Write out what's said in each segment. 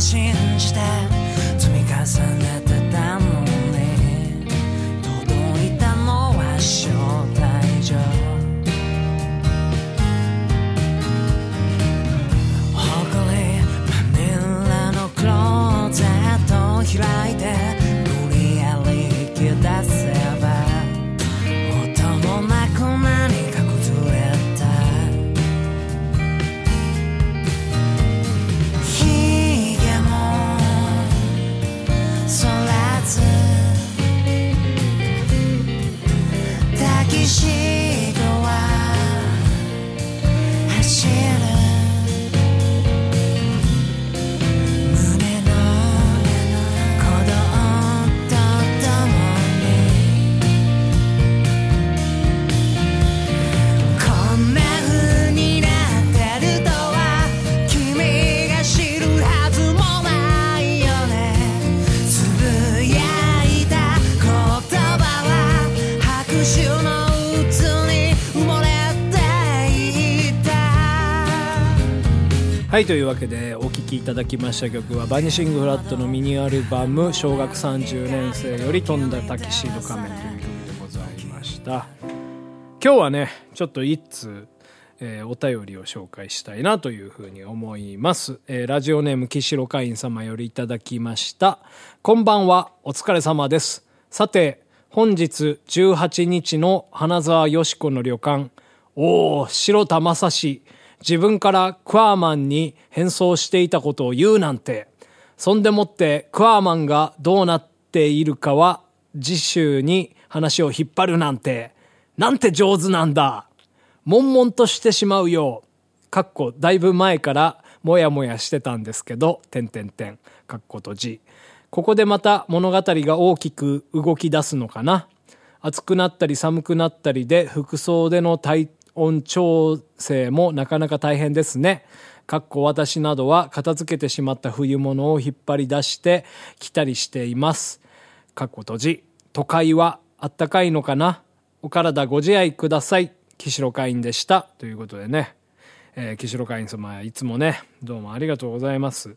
信じて積み重ねてたのに届いたのは招待状誇りまみれのクローゼット開いはいというわけでお聴きいただきました曲はバニシングフラットのミニアルバム「小学30年生より飛んだタキシード仮面」という曲でございました。今日はねちょっと一通、えーお便りを紹介したいなというふうに思います、えーラジオネーム岸路会員様よりいただきました。こんばんはお疲れ様です。さて本日18日の花沢よし子の旅館おお白田正史。自分からクワーマンに変装していたことを言うなんてそんでもってクワーマンがどうなっているかは次週に話を引っ張るなんてなんて上手なんだ。悶々としてしまうよう。かっこだいぶ前からもやもやしてたんですけど点点点かっこ閉じ。ここでまた物語が大きく動き出すのかな。暑くなったり寒くなったりで服装での体温調整もなかなか大変ですね。かっこ私などは片付けてしまった冬物を引っ張り出して着たりしています。かっこ閉じ。都会はあったかいのかな？お体ご自愛ください。岸路会員でした。ということでね。えー、岸路会員様いつもね、どうもありがとうございます。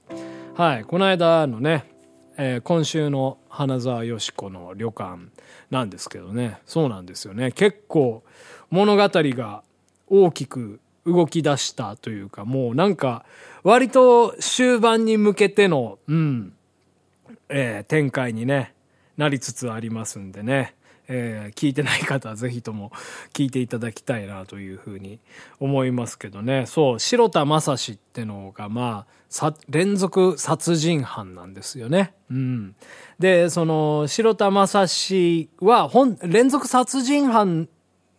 はい。この間のね、えー今週の花沢よし子の旅館なんですけどねそうなんですよね結構物語が大きく動き出したというかもうなんか割と終盤に向けてのうんえー展開にねなりつつありますんでね、えー聞いてない方はぜひとも聞いていただきたいなというふうに思いますけどね。そう白田正史ってのがまあさ連続殺人犯なんですよね。うん、でその白田正史は本連続殺人犯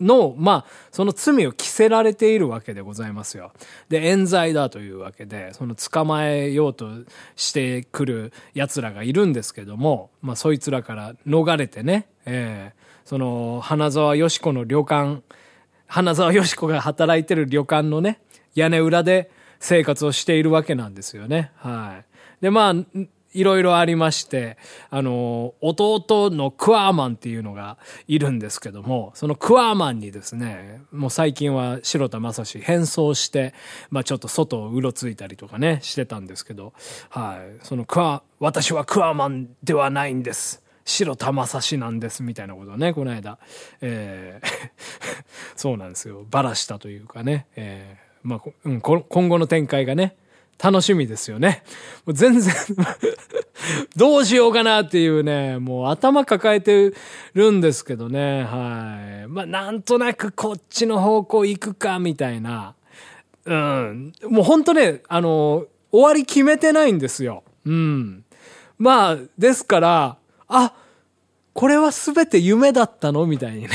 の、まあ、その罪を着せられているわけでございますよ。で、冤罪だというわけで、その捕まえようとしてくる奴らがいるんですけども、まあ、そいつらから逃れてね、えーその、花沢よし子の旅館、花沢よし子が働いてる旅館のね、屋根裏で生活をしているわけなんですよね。はい。で、まあ、いろいろありまして、あの、弟のクワーマンっていうのがいるんですけども、そのクワーマンにですね、もう最近は白田正史変装して、まあちょっと外をうろついたりとかね、してたんですけど、はい。そのクワ、私はクワーマンではないんです。白田正史なんですみたいなことをね、この間、えー そうなんですよ。ばらしたというかね、えーまあ、うん、今後の展開がね、楽しみですよね。もう全然、どうしようかなっていうね、もう頭抱えてるんですけどね、はい。まあ、なんとなくこっちの方向行くか、みたいな。うん。もう本当ね、あの、終わり決めてないんですよ。うん。まあ、ですから、あ、これは全て夢だったの？みたいにね。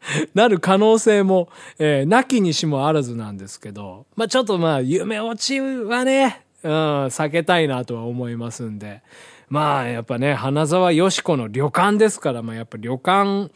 なる可能性も、えー、なきにしもあらずなんですけど、まあちょっとまあ夢落ちはね、うん、避けたいなとは思いますんで。まあやっぱね、花沢よし子の旅館ですから、まあやっぱ旅館、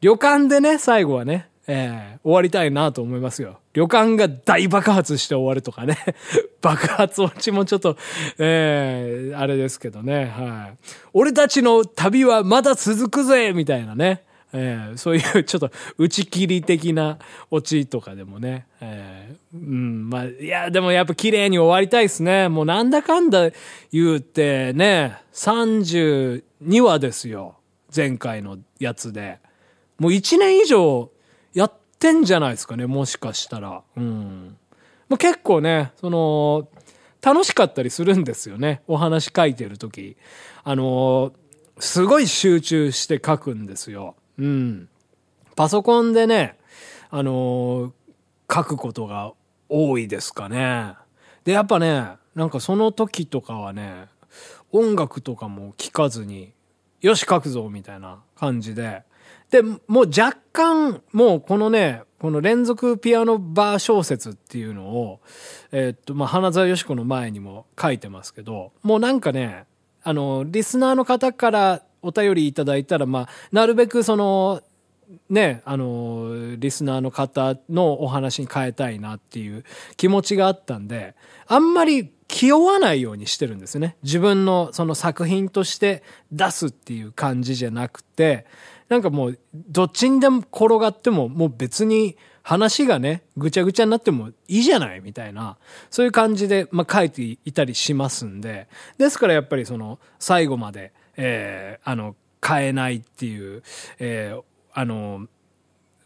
旅館でね、最後はね、えー、終わりたいなと思いますよ。旅館が大爆発して終わるとかね。爆発落ちもちょっと、えー、あれですけどね。はい。俺たちの旅はまだ続くぜみたいなね。えー、そういうちょっと打ち切り的なオチとかでもね、えー、うん、まあ、いや、でもやっぱ綺麗に終わりたいですね。もうなんだかんだ言うてね、32話ですよ。前回のやつで。もう1年以上やってんじゃないですかね、もしかしたら。うん。まあ、結構ね、その、楽しかったりするんですよね。お話書いてる時。あのすごい集中して書くんですよ。うん。パソコンでね、あのー、書くことが多いですかね。で、やっぱね、なんかその時とかはね、音楽とかも聴かずに、よし書くぞみたいな感じで。で、もう若干、もうこのね、この連続ピアノバー小説っていうのを、えー、っと、まあ、花沢よし子の前にも書いてますけど、もうなんかね、あの、リスナーの方からお便りいただいたら、まあ、なるべくその、ね、あの、リスナーの方のお話に変えたいなっていう気持ちがあったんで、あんまり気負わないようにしてるんですね。自分のその作品として出すっていう感じじゃなくて、なんかもう、どっちにでも転がっても、もう別に話がね、ぐちゃぐちゃになってもいいじゃない？みたいな、そういう感じで、まあ、書いていたりしますんで、ですからやっぱりその、最後まで、えー、あの、変えないっていう、えー、あの、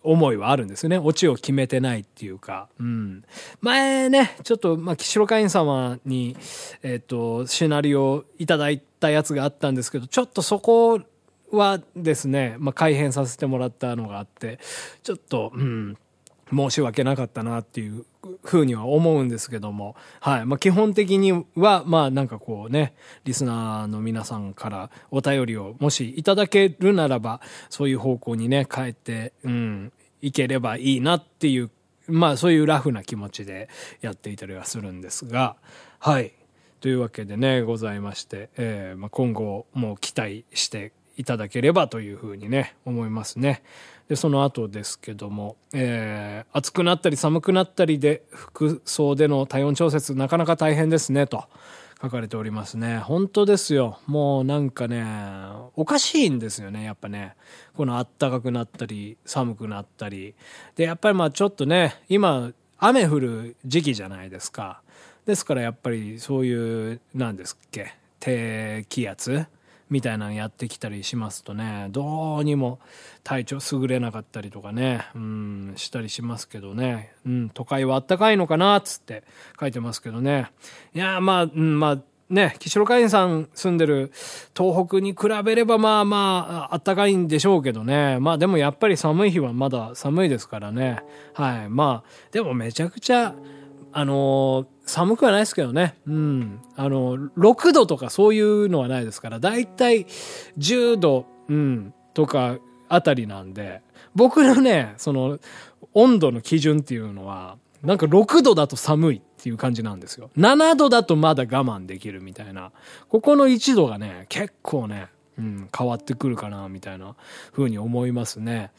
思いはあるんですよね。オチを決めてないっていうか。うん。前ね、ちょっと、まあ、岸代会員様に、えっ、ー、と、シナリオをいただいたやつがあったんですけど、ちょっとそこはですね、まあ、改変させてもらったのがあって、ちょっと、うん、申し訳なかったなっていうふうには思うんですけども、はい。まあ、基本的には、まあ、なんかこうね、リスナーの皆さんからお便りをもしいただけるならば、そういう方向にね、変えて、うん、いければいいなっていう、まあ、そういうラフな気持ちでやっていたりはするんですが、はい。というわけでね、ございまして、えー、まあ、今後も期待していただければというふうにね、思いますね。で、その後ですけども、えー、暑くなったり寒くなったりで服装での体温調節なかなか大変ですね、と書かれておりますね。本当ですよ。もうなんかね、おかしいんですよね、やっぱね。この暖かくなったり、寒くなったり。で、やっぱりまあちょっとね、今、雨降る時期じゃないですか。ですからやっぱりそういう、なんですっけ、低気圧みたいなのやってきたりしますとね、どうにも体調優れなかったりとかね、うん、したりしますけどね、うん、都会はあったかいのかなっ、つって書いてますけどね。いや、まあ、うん、まあ、ね、岸路海員さん住んでる東北に比べればまあまあ、あったかいんでしょうけどね。まあでもやっぱり寒い日はまだ寒いですからね。はい。まあ、でもめちゃくちゃ、あのー寒くはないですけどね。うん。あの、6度とかそういうのはないですから、だいたい10度、うん、とかあたりなんで、僕のね、その、温度の基準っていうのは、なんか6度だと寒いっていう感じなんですよ。7度だとまだ我慢できるみたいな。ここの1度がね、結構ね、うん、変わってくるかな、みたいな風に思いますね。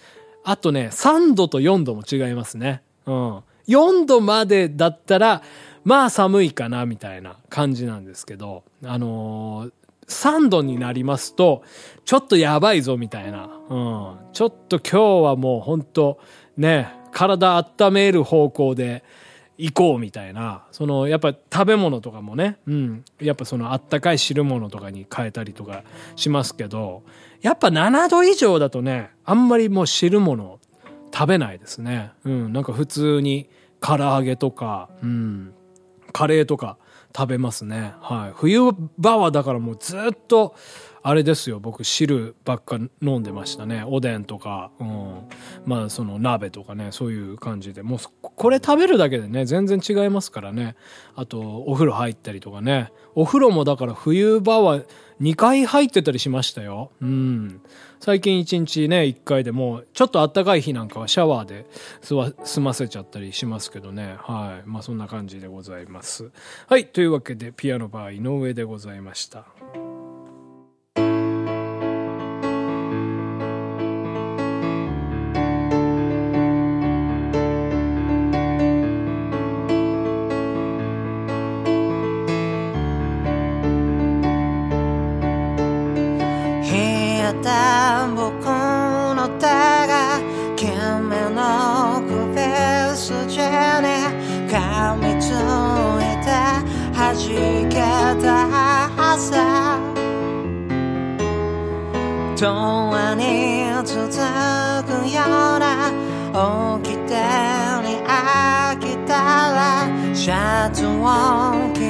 あとね、3度と4度も違いますね。うん。4度までだったら、まあ寒いかなみたいな感じなんですけど、あのー、3度になりますと、ちょっとやばいぞみたいな。うん。ちょっと今日はもう本当ね、体温める方向で行こうみたいな。その、やっぱ食べ物とかもね、うん。やっぱそのあったかい汁物とかに変えたりとかしますけど、やっぱ7度以上だとね、あんまりもう汁物食べないですね。うん。なんか普通に唐揚げとか、うん。カレーとか食べますね。はい。冬場はだからもうずっと、あれですよ僕汁ばっか飲んでましたね。おでんとか、うん、まあその鍋とかねそういう感じで。もうこれ食べるだけでね全然違いますからね。あとお風呂入ったりとかね。お風呂もだから冬場は2回入ってたりしましたよ。うん。最近1日ね1回でもちょっとあったかい日なんかはシャワーで済ませちゃったりしますけどね。はい。まあそんな感じでございます。はい。というわけでピアノバー井上でございました。た僕の手が君の首筋に噛みついて弾けた朝永遠に続くような起きてに飽きたらシャツを着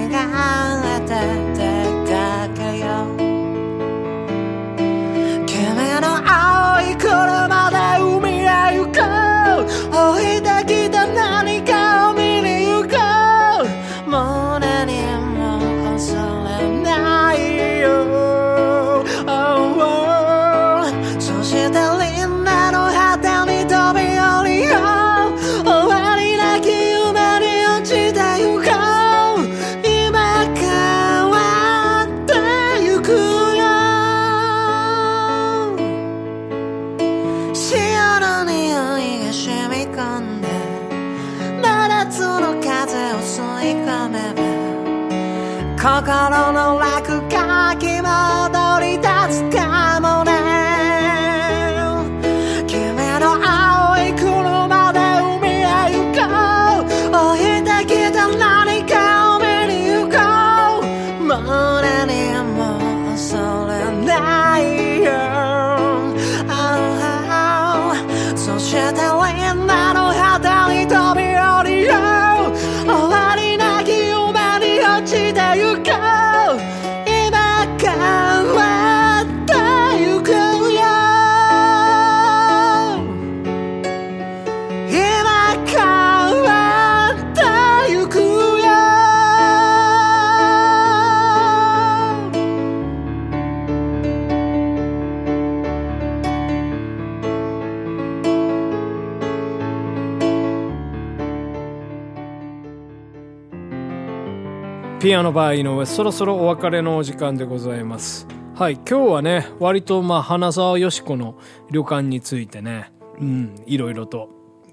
ピアノバー井上そろそろお別れのお時間でございます。はい今日はね割とまあ花沢よし子の旅館についてねうんいろいろと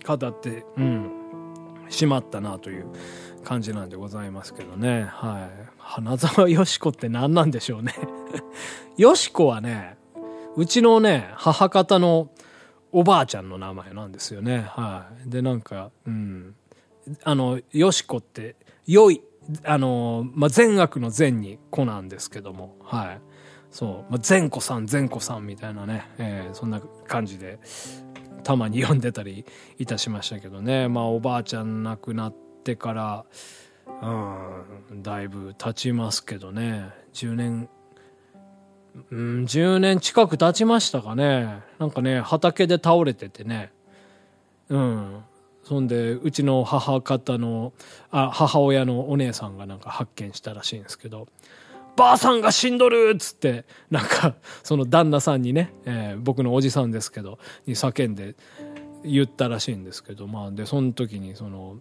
語ってうんしまったなという感じなんでございますけどね。はい。花沢よし子って何なんでしょうね。よし子はねうちのね母方のおばあちゃんの名前なんですよね。はい。でなんかうん。あのよし子って良いあの、まあ、善悪の善に子なんですけども、はい。そう、まあ、善子さん、善子さんみたいなね、えーそんな感じで、たまに読んでたりいたしましたけどね。まあ、おばあちゃん亡くなってから、うん、だいぶ経ちますけどね。10年、うん、10年近く経ちましたかね。なんかね、畑で倒れててね。うん。そんでうちの母方のあ母親のお姉さんがなんか発見したらしいんですけど「ばあさんが死んどる!」っつってなんかその旦那さんにね、えー僕のおじさんですけどに叫んで言ったらしいんですけどまあでその時にその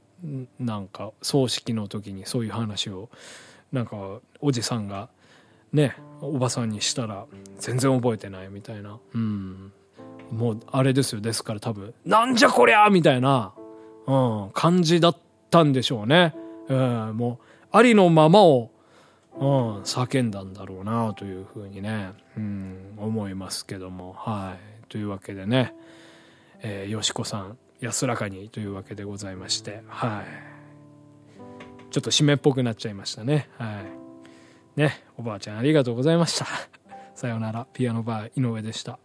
なんか葬式の時にそういう話をなんかおじさんがねおばさんにしたら全然覚えてないみたいなうんもうあれですよですから多分「なんじゃこりゃ!」みたいな、うん、感じだったんでしょうね、うん、もうありのままを、うん、叫んだんだろうなというふうにね、うん、思いますけども。はい。というわけでね、えーよしこさん安らかにというわけでございまして。はい。ちょっと締めっぽくなっちゃいましたね。はい。ねおばあちゃんありがとうございました。さようなら。ピアノバー井上でした。